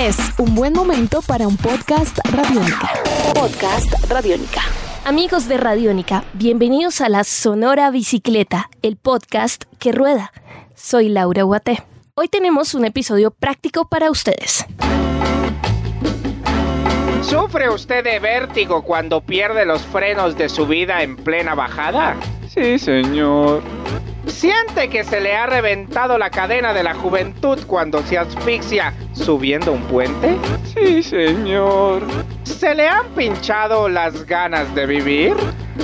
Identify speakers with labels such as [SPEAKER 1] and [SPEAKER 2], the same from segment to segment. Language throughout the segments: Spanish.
[SPEAKER 1] Es un buen momento para un podcast radiónica. Podcast radiónica.
[SPEAKER 2] Amigos de Radiónica, bienvenidos a la Sonora Bicicleta, el podcast que rueda. Soy Laura Guaté. Hoy tenemos un episodio práctico para ustedes.
[SPEAKER 3] ¿Sufre usted de vértigo cuando pierde los frenos de su vida en plena bajada?
[SPEAKER 4] Sí, señor.
[SPEAKER 3] ¿Siente que se le ha reventado la cadena de la juventud cuando se asfixia subiendo un puente?
[SPEAKER 4] Sí, señor.
[SPEAKER 3] ¿Se le han pinchado las ganas de vivir?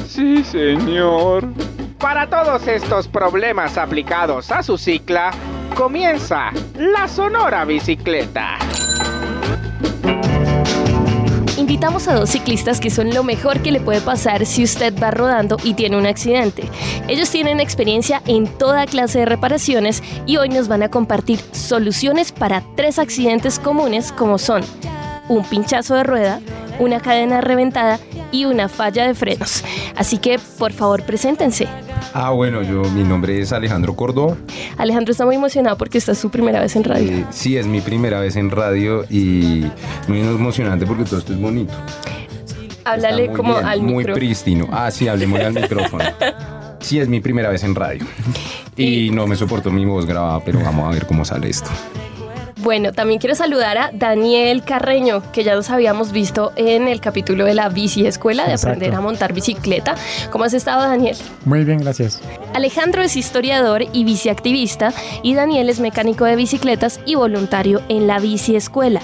[SPEAKER 4] Sí, señor.
[SPEAKER 3] Para todos estos problemas aplicados a su cicla, comienza la Sonora Bicicleta.
[SPEAKER 2] Invitamos a dos ciclistas que son lo mejor que le puede pasar si usted va rodando y tiene un accidente. Ellos tienen experiencia en toda clase de reparaciones y hoy nos van a compartir soluciones para tres accidentes comunes como son un pinchazo de rueda, una cadena reventada y una falla de frenos. Así que por favor preséntense.
[SPEAKER 5] Ah, bueno, yo, mi nombre es Alejandro Cordó.
[SPEAKER 2] Alejandro está muy emocionado porque esta es su primera vez en radio.
[SPEAKER 5] Eh, sí, es mi primera vez en radio y muy emocionante porque todo esto es bonito.
[SPEAKER 2] Háblale
[SPEAKER 5] muy
[SPEAKER 2] como
[SPEAKER 5] bien,
[SPEAKER 2] al
[SPEAKER 5] Muy
[SPEAKER 2] micro.
[SPEAKER 5] prístino. Ah, sí, hablemos al micrófono. Sí, es mi primera vez en radio. Y no me soportó mi voz grabada, pero vamos a ver cómo sale esto.
[SPEAKER 2] Bueno, también quiero saludar a Daniel Carreño, que ya nos habíamos visto en el capítulo de la bici escuela, de
[SPEAKER 6] Exacto.
[SPEAKER 2] aprender a montar bicicleta. ¿Cómo has estado, Daniel?
[SPEAKER 6] Muy bien, gracias.
[SPEAKER 2] Alejandro es historiador y biciactivista y Daniel es mecánico de bicicletas y voluntario en la bici escuela.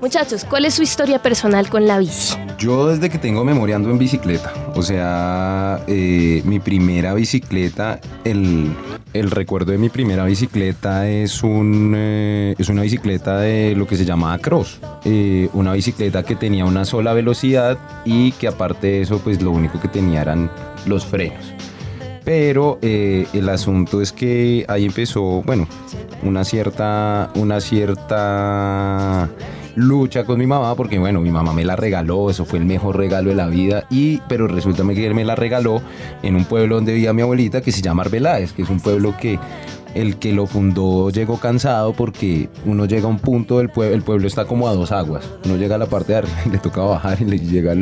[SPEAKER 2] Muchachos, ¿cuál es su historia personal con la bici?
[SPEAKER 5] Yo desde que tengo memoria ando en bicicleta. O sea, eh, mi primera bicicleta, el, el recuerdo de mi primera bicicleta es, un, eh, es una bicicleta de lo que se llamaba cross. Eh, una bicicleta que tenía una sola velocidad y que aparte de eso, pues lo único que tenía eran los frenos. Pero eh, el asunto es que ahí empezó, bueno, una cierta, una cierta lucha con mi mamá, porque bueno, mi mamá me la regaló, eso fue el mejor regalo de la vida, y, pero resulta que me la regaló en un pueblo donde vivía mi abuelita que se llama Arbeláez, que es un pueblo que el que lo fundó llegó cansado porque uno llega a un punto del pueblo, el pueblo está como a dos aguas. Uno llega a la parte de arriba y le toca bajar y le llega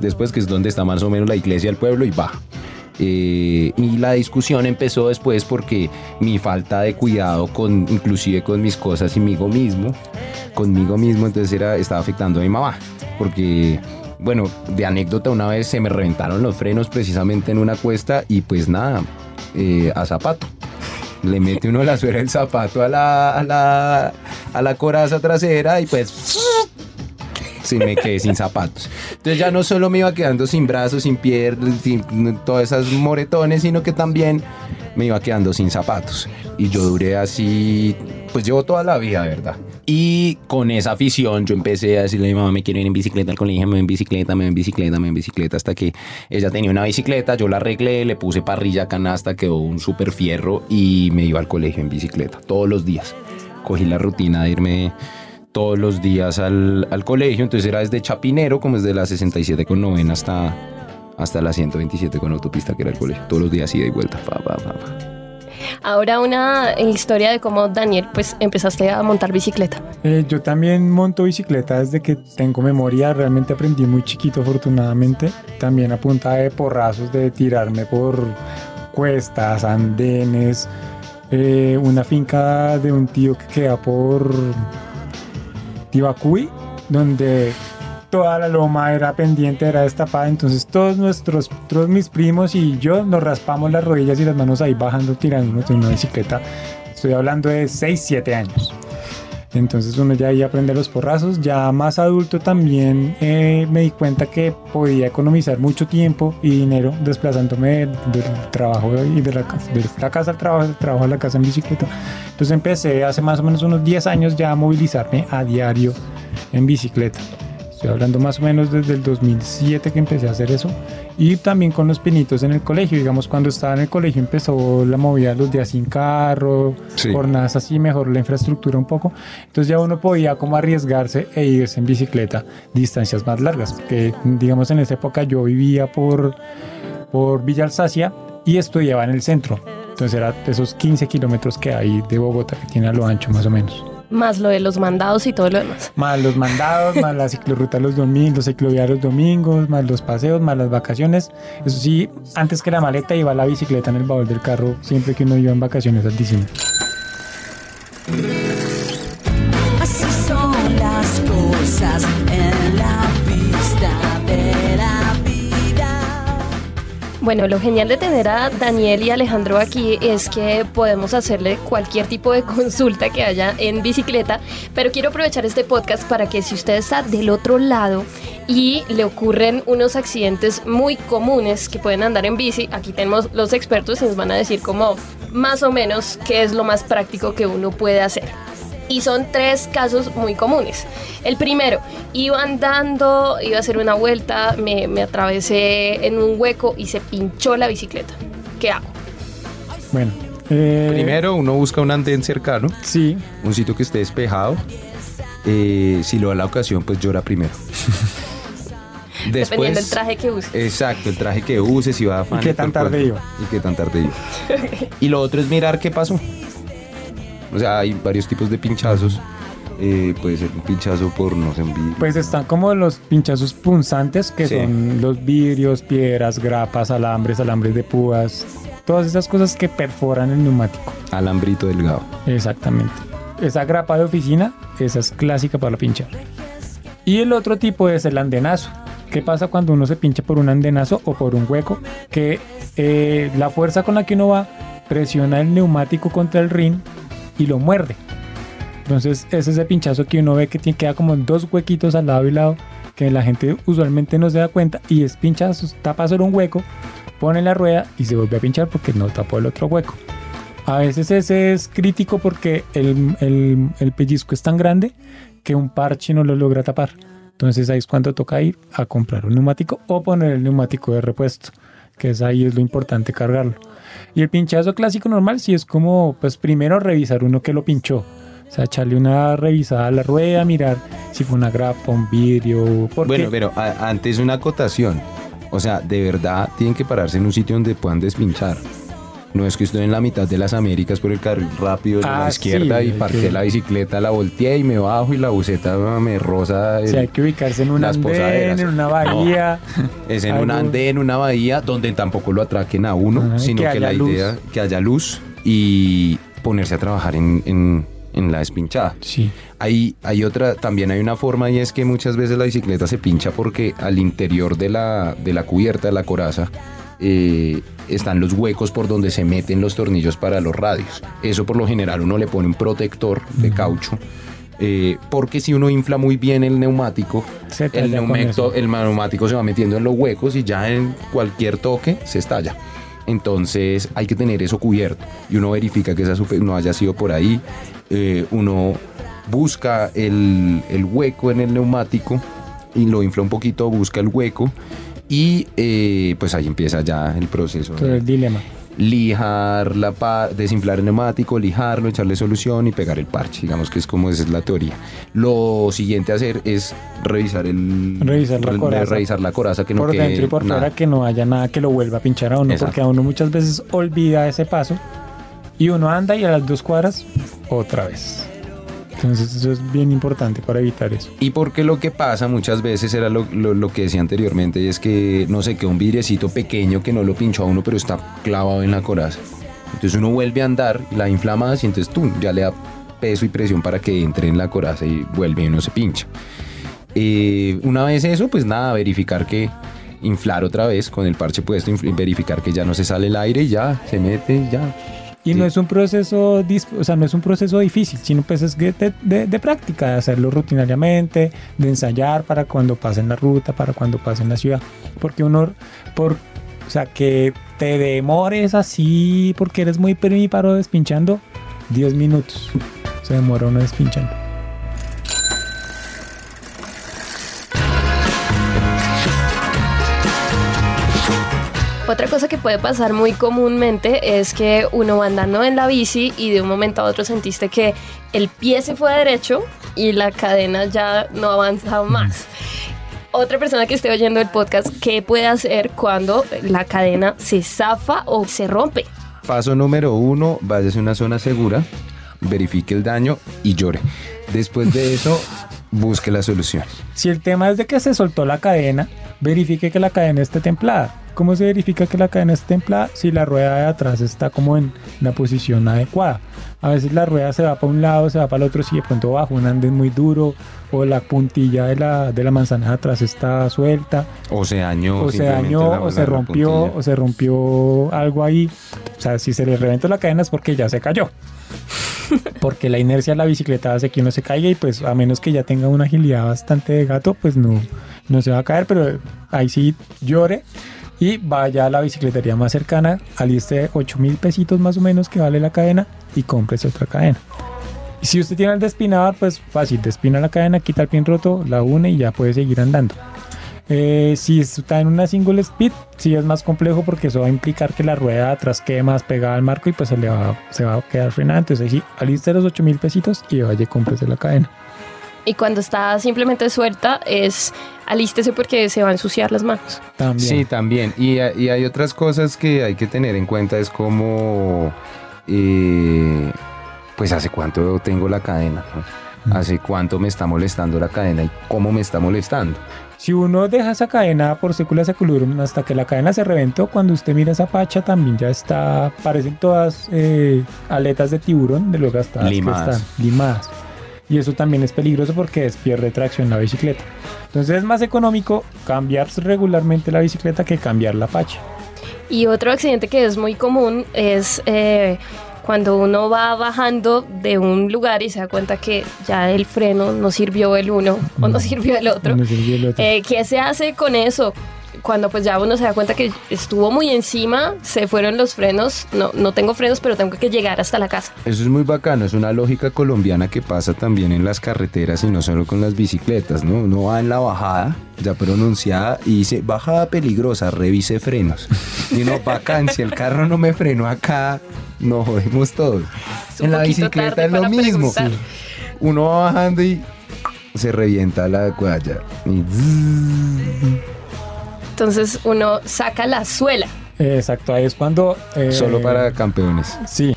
[SPEAKER 5] después, que es donde está más o menos la iglesia del pueblo, y baja. Eh, y la discusión empezó después porque mi falta de cuidado con inclusive con mis cosas y conmigo mismo, conmigo mismo, entonces era, estaba afectando a mi mamá. Porque, bueno, de anécdota una vez se me reventaron los frenos precisamente en una cuesta y pues nada, eh, a zapato. Le mete uno la suela del zapato a la, a la, a la coraza trasera y pues sí me quedé sin zapatos. Entonces ya no solo me iba quedando sin brazos, sin piernas, sin todas esas moretones, sino que también me iba quedando sin zapatos. Y yo duré así, pues llevo toda la vida, ¿verdad? Y con esa afición yo empecé a decirle a mi mamá, me quiero ir en bicicleta al colegio, me voy en bicicleta, me voy en bicicleta, me voy en bicicleta, hasta que ella tenía una bicicleta, yo la arreglé, le puse parrilla, canasta, quedó un súper fierro y me iba al colegio en bicicleta, todos los días. Cogí la rutina de irme todos los días al, al colegio, entonces era desde Chapinero, como desde la 67 con novena hasta, hasta la 127 con autopista, que era el colegio, todos los días ida y vuelta. pa, pa, pa, pa.
[SPEAKER 2] Ahora una historia de cómo Daniel pues empezaste a montar bicicleta.
[SPEAKER 6] Eh, yo también monto bicicleta desde que tengo memoria. Realmente aprendí muy chiquito, afortunadamente. También a punta de porrazos, de tirarme por cuestas, andenes. Eh, una finca de un tío que queda por Tibacuy, donde toda la loma era pendiente, era destapada. Entonces todos nuestros, todos mis primos y yo nos raspamos las rodillas y las manos ahí bajando, tirándonos en una bicicleta. Estoy hablando de 6, 7 años. Entonces uno ya ahí aprende los porrazos. Ya más adulto también eh, me di cuenta que podía economizar mucho tiempo y dinero desplazándome del, trabajo y de la, de la casa al trabajo, del trabajo a la casa en bicicleta. Entonces empecé hace más o menos unos 10 años ya a movilizarme a diario en bicicleta. Estoy hablando más o menos desde el 2007 que empecé a hacer eso. Y también con los pinitos en el colegio. Digamos, cuando estaba en el colegio empezó la movida los días sin carro,
[SPEAKER 5] Sí.
[SPEAKER 6] jornadas así, mejoró la infraestructura un poco. Entonces ya uno podía como arriesgarse e irse en bicicleta distancias más largas. Porque, digamos, en esa época yo vivía por, por Villa Alsacia y estudiaba en el centro. Entonces era esos 15 kilómetros que hay de Bogotá, que tiene a lo ancho más o menos.
[SPEAKER 2] Más lo de los mandados y todo lo demás.
[SPEAKER 6] Más los mandados, más la ciclorruta los domingos, los cicloviarios domingos, más los paseos, más las vacaciones. Eso sí, antes que la maleta iba la bicicleta en el baúl del carro siempre que uno iba en vacaciones al diciembre.
[SPEAKER 2] Bueno, lo genial de tener a Daniel y Alejandro aquí es que podemos hacerle cualquier tipo de consulta que haya en bicicleta, pero quiero aprovechar este podcast para que si usted está del otro lado y le ocurren unos accidentes muy comunes que pueden andar en bici, aquí tenemos los expertos y nos van a decir como más o menos qué es lo más práctico que uno puede hacer. Y son tres casos muy comunes. El primero, iba andando, iba a hacer una vuelta, me, me atravesé en un hueco y se pinchó la bicicleta. ¿Qué hago?
[SPEAKER 6] Bueno. eh,
[SPEAKER 5] Primero uno busca un andén cercano,
[SPEAKER 6] Sí,
[SPEAKER 5] un sitio que esté despejado. Eh, si lo da la ocasión, pues llora primero.
[SPEAKER 2] Dependiendo del traje que use.
[SPEAKER 5] Exacto, el traje que uses, si va a
[SPEAKER 6] ¿Y qué tan tarde iba?
[SPEAKER 5] Y qué tan tarde iba. y lo otro es mirar qué pasó. O sea, hay varios tipos de pinchazos. Eh, puede ser un pinchazo por, no sé, un vidrio.
[SPEAKER 6] pues están como los pinchazos punzantes, que
[SPEAKER 5] Sí.
[SPEAKER 6] son los vidrios, piedras, grapas, alambres, alambres de púas, todas esas cosas que perforan el neumático.
[SPEAKER 5] Alambrito delgado.
[SPEAKER 6] Exactamente. Esa grapa de oficina, esa es clásica para pinchar. Y el otro tipo es el andenazo. ¿Qué pasa cuando uno se pincha por un andenazo o por un hueco? Que eh, la fuerza con la que uno va presiona el neumático contra el rin y lo muerde. Entonces es ese pinchazo que uno ve que tiene, queda como en dos huequitos al lado y lado, que la gente usualmente no se da cuenta y es pinchazo, tapa solo un hueco, pone la rueda y se vuelve a pinchar porque no tapó el otro hueco. A veces ese es crítico porque el, el- el pellizco es tan grande que un parche no lo logra tapar. Entonces ahí es cuando toca ir a comprar un neumático o poner el neumático de repuesto, que es ahí es lo importante cargarlo. Y el pinchazo clásico normal sí es como, pues primero revisar uno que lo pinchó. O sea, echarle una revisada a la rueda, mirar si fue una grapa, un vidrio.
[SPEAKER 5] Bueno, pero a- antes una acotación. O sea, de verdad tienen que pararse en un sitio donde puedan despinchar. No es que estoy en la mitad de las Américas por el carril rápido de la
[SPEAKER 6] Ah,
[SPEAKER 5] izquierda
[SPEAKER 6] sí,
[SPEAKER 5] y parqué
[SPEAKER 6] que-
[SPEAKER 5] la bicicleta, la volteé y me bajo y la buceta me roza. el-
[SPEAKER 6] o sea, hay que ubicarse en un andén,
[SPEAKER 5] posaderas.
[SPEAKER 6] en una bahía.
[SPEAKER 5] Es en un andén, una bahía, donde tampoco lo atraquen a uno,
[SPEAKER 6] Ajá,
[SPEAKER 5] sino
[SPEAKER 6] que
[SPEAKER 5] que, la
[SPEAKER 6] luz.
[SPEAKER 5] idea que haya luz y ponerse a trabajar en, en- en la despinchada.
[SPEAKER 6] Sí.
[SPEAKER 5] Hay, hay otra, también hay una forma y es que muchas veces la bicicleta se pincha porque al interior de la, de la cubierta, de la coraza, eh, están los huecos por donde se meten los tornillos para los radios. Eso por lo general uno le pone un protector de caucho. eh, porque si uno infla muy bien el neumático, el neumático,
[SPEAKER 6] eso.
[SPEAKER 5] el neumático se va metiendo en los huecos y ya en cualquier toque se estalla. Entonces hay que tener eso cubierto y uno verifica que esa no haya sido por ahí. Eh, uno busca el, el hueco en el neumático y lo infla un poquito, busca el hueco y eh, pues ahí empieza ya el proceso.
[SPEAKER 6] Todo el dilema.
[SPEAKER 5] lijar la desinflar el neumático, lijarlo, echarle solución y pegar el parche. Digamos que es como esa es la teoría. Lo siguiente a hacer es revisar el
[SPEAKER 6] Revisar la coraza.
[SPEAKER 5] revisar la coraza que no
[SPEAKER 6] por
[SPEAKER 5] quede
[SPEAKER 6] dentro y por
[SPEAKER 5] nada.
[SPEAKER 6] fuera que no haya nada que lo vuelva a pinchar a uno,
[SPEAKER 5] Exacto.
[SPEAKER 6] porque a uno muchas veces olvida ese paso y uno anda y a las dos cuadras otra vez. Entonces eso es bien importante para evitar eso.
[SPEAKER 5] Y porque lo que pasa muchas veces era lo, que decía anteriormente, es que, no sé, que un vidriecito pequeño que no lo pinchó a uno, pero está clavado en la coraza. Entonces uno vuelve a andar, la inflama y entonces tú ya le da peso y presión para que entre en la coraza y vuelve y uno se pincha. Eh, una vez eso, pues nada, verificar que inflar otra vez con el parche puesto, verificar que ya no se sale el aire y ya se mete, ya.
[SPEAKER 6] Y
[SPEAKER 5] Sí.
[SPEAKER 6] no es un proceso, o sea, no es un proceso difícil, sino pues es de, de- de práctica, de hacerlo rutinariamente, de ensayar para cuando pase en la ruta, para cuando pase en la ciudad. Porque uno, por, o sea, que te demores así porque eres muy primíparo despinchando, 10 minutos se demora uno despinchando.
[SPEAKER 2] Otra cosa que puede pasar muy comúnmente es que uno va andando en la bici y de un momento a otro sentiste que el pie se fue derecho y la cadena ya no ha avanzado más. Otra persona que esté oyendo el podcast, ¿qué puede hacer cuando la cadena se zafa o se rompe?
[SPEAKER 5] Paso número uno, váyase a una zona segura. verifique el daño y llore. Después de eso, busque la solución.
[SPEAKER 6] Si el tema es de que se soltó la cadena, verifique que la cadena esté templada. ¿Cómo se verifica que la cadena esté templada? Si la rueda de atrás está como en la posición adecuada. A veces la rueda se va para un lado, se va para el otro, si de pronto bajo un andén muy duro o la puntilla de la, de la manzana de atrás está suelta
[SPEAKER 5] O se dañó.
[SPEAKER 6] o se dañó,
[SPEAKER 5] la-
[SPEAKER 6] o se rompió, o se rompió algo ahí. O sea, si se le reventó la cadena es porque ya se cayó. Porque la inercia de la bicicleta hace que uno se caiga y pues a menos que ya tenga una agilidad bastante de gato, pues no, no se va a caer, pero ahí sí llore y vaya a la bicicletería más cercana, aliste 8 mil pesitos más o menos que vale la cadena y cómprese otra cadena. Si usted tiene el despinador, pues fácil, despina la cadena, quita el pin roto, la une y ya puede seguir andando. Eh, si está en una single speed, sí es más complejo porque eso va a implicar que la rueda de atrás quede más pegada al marco y pues se, le va, se va a quedar frenada. Entonces, sí, aliste los 8 mil pesitos y vaya, cómprese la cadena.
[SPEAKER 2] Y cuando está simplemente suelta, es alístese porque se va a ensuciar las manos.
[SPEAKER 6] También.
[SPEAKER 5] Sí, también. Y, y hay otras cosas que hay que tener en cuenta, es como, eh, pues hace cuánto tengo la cadena, ¿no? Hace cuánto me está molestando la cadena y cómo me está molestando.
[SPEAKER 6] Si uno deja esa cadena por secula seculurum hasta que la cadena se reventó, cuando usted mira esa pacha también ya está, parecen todas eh, aletas de tiburón de lo gastadas
[SPEAKER 5] Limadas.
[SPEAKER 6] que están, limadas. Y eso también es peligroso porque es- pierde tracción la bicicleta. Entonces es más económico cambiar regularmente la bicicleta que cambiar la pacha.
[SPEAKER 2] Y otro accidente que es muy común es eh, cuando uno va bajando de un lugar y se da cuenta que ya el freno no sirvió el uno o no sirvió el otro.
[SPEAKER 6] No sirvió el otro.
[SPEAKER 2] Eh, ¿Qué se hace con eso? Cuando pues ya uno se da cuenta que estuvo muy encima, se fueron los frenos, no, no tengo frenos, pero tengo que llegar hasta la casa.
[SPEAKER 5] Eso es muy bacano, es una lógica colombiana que pasa también en las carreteras y no solo con las bicicletas, ¿no? Uno va en la bajada, ya pronunciada, y dice, bajada peligrosa, revise frenos. Y uno, bacán, si el carro no me frenó acá, nos jodemos todos. En la bicicleta es lo mismo.
[SPEAKER 2] preguntar.
[SPEAKER 5] Uno va bajando y se revienta la. Y zzzz.
[SPEAKER 2] Entonces uno saca la suela.
[SPEAKER 6] Exacto, ahí es cuando... eh,
[SPEAKER 5] Solo para campeones.
[SPEAKER 6] Sí,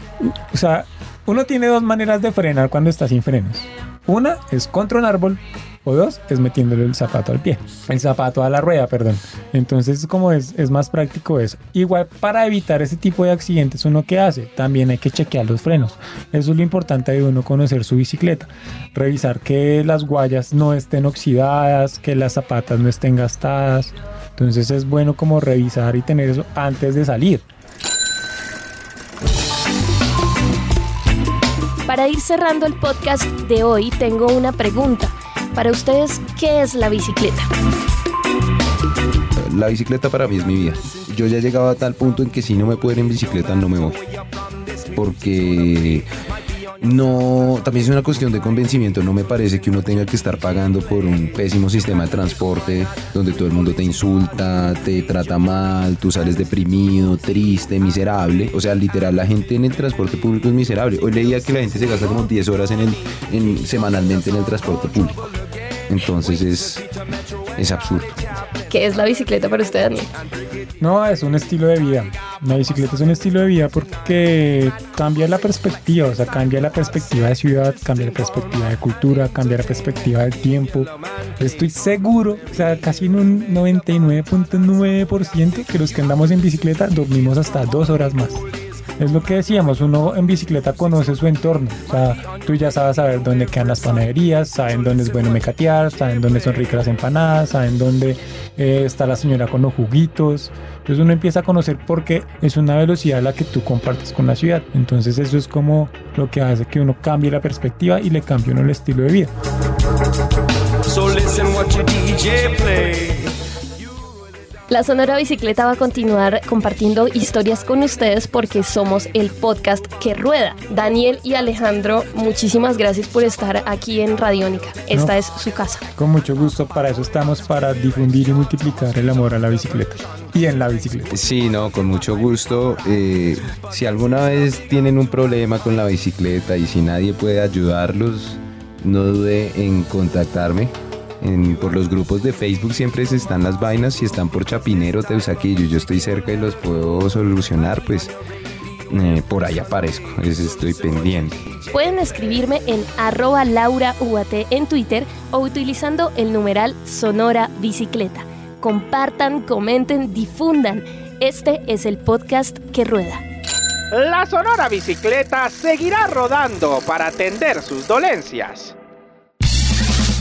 [SPEAKER 6] o sea, uno tiene dos maneras de frenar cuando está sin frenos. Una es contra un árbol o dos es metiéndole el zapato al pie, el zapato a la rueda, perdón. Entonces, como es, es más práctico eso. Igual para evitar ese tipo de accidentes, uno que hace, también hay que chequear los frenos. Eso es lo importante de uno conocer su bicicleta. Revisar que las guayas no estén oxidadas, que las zapatas no estén gastadas. Entonces es bueno como revisar y tener eso antes de salir.
[SPEAKER 2] Para ir cerrando el podcast de hoy, tengo una pregunta. Para ustedes, ¿qué es la bicicleta?
[SPEAKER 5] La bicicleta para mí es mi vida. Yo ya he llegado a tal punto en que si no me puedo ir en bicicleta no me voy. Porque no, también es una cuestión de convencimiento. No me parece que uno tenga que estar pagando por un pésimo sistema de transporte donde todo el mundo te insulta, te trata mal, tú sales deprimido, triste, miserable. O sea, literal, la gente en el transporte público es miserable. Hoy leía que la gente se gasta como 10 horas en el, en- semanalmente en el transporte público. Entonces es, es absurdo.
[SPEAKER 2] ¿Qué es la bicicleta para usted?
[SPEAKER 6] No, es un estilo de vida. La bicicleta es un estilo de vida porque cambia la perspectiva, o sea, cambia la perspectiva de ciudad, cambia la perspectiva de cultura, cambia la perspectiva del tiempo. Estoy seguro, o sea, casi en un 99.9% que los que andamos en bicicleta dormimos hasta dos horas más. Es lo que decíamos, uno en bicicleta conoce su entorno. O sea, tú ya sabes saber dónde quedan las panaderías, saben dónde es bueno mecatear, saben dónde son ricas las empanadas, saben dónde eh, está la señora con los juguitos. Entonces uno empieza a conocer porque es una velocidad la que tú compartes con la ciudad. Entonces eso es como lo que hace que uno cambie la perspectiva y le cambie uno el estilo de vida.
[SPEAKER 7] So listen what your DJ play.
[SPEAKER 2] La Sonora Bicicleta va a continuar compartiendo historias con ustedes porque somos el podcast que rueda. Daniel y Alejandro, muchísimas gracias por estar aquí en Radiónica. Esta
[SPEAKER 6] No.
[SPEAKER 2] es su casa.
[SPEAKER 6] Con mucho gusto, para eso estamos, para difundir y multiplicar el amor a la bicicleta. Y en la bicicleta.
[SPEAKER 5] Sí, no, con mucho gusto. Eh, si alguna vez tienen un problema con la bicicleta y si nadie puede ayudarlos, no dude en contactarme. En- por los grupos de Facebook siempre se están las vainas. Si están por Chapinero, Teusaquillo, yo estoy cerca y los puedo solucionar, pues eh, por ahí aparezco, es- estoy pendiente.
[SPEAKER 2] Pueden escribirme en arroba laurauat en Twitter o utilizando el numeral Sonora Bicicleta. Compartan, comenten, difundan. Este es el podcast que rueda.
[SPEAKER 3] La Sonora Bicicleta seguirá rodando para atender sus dolencias.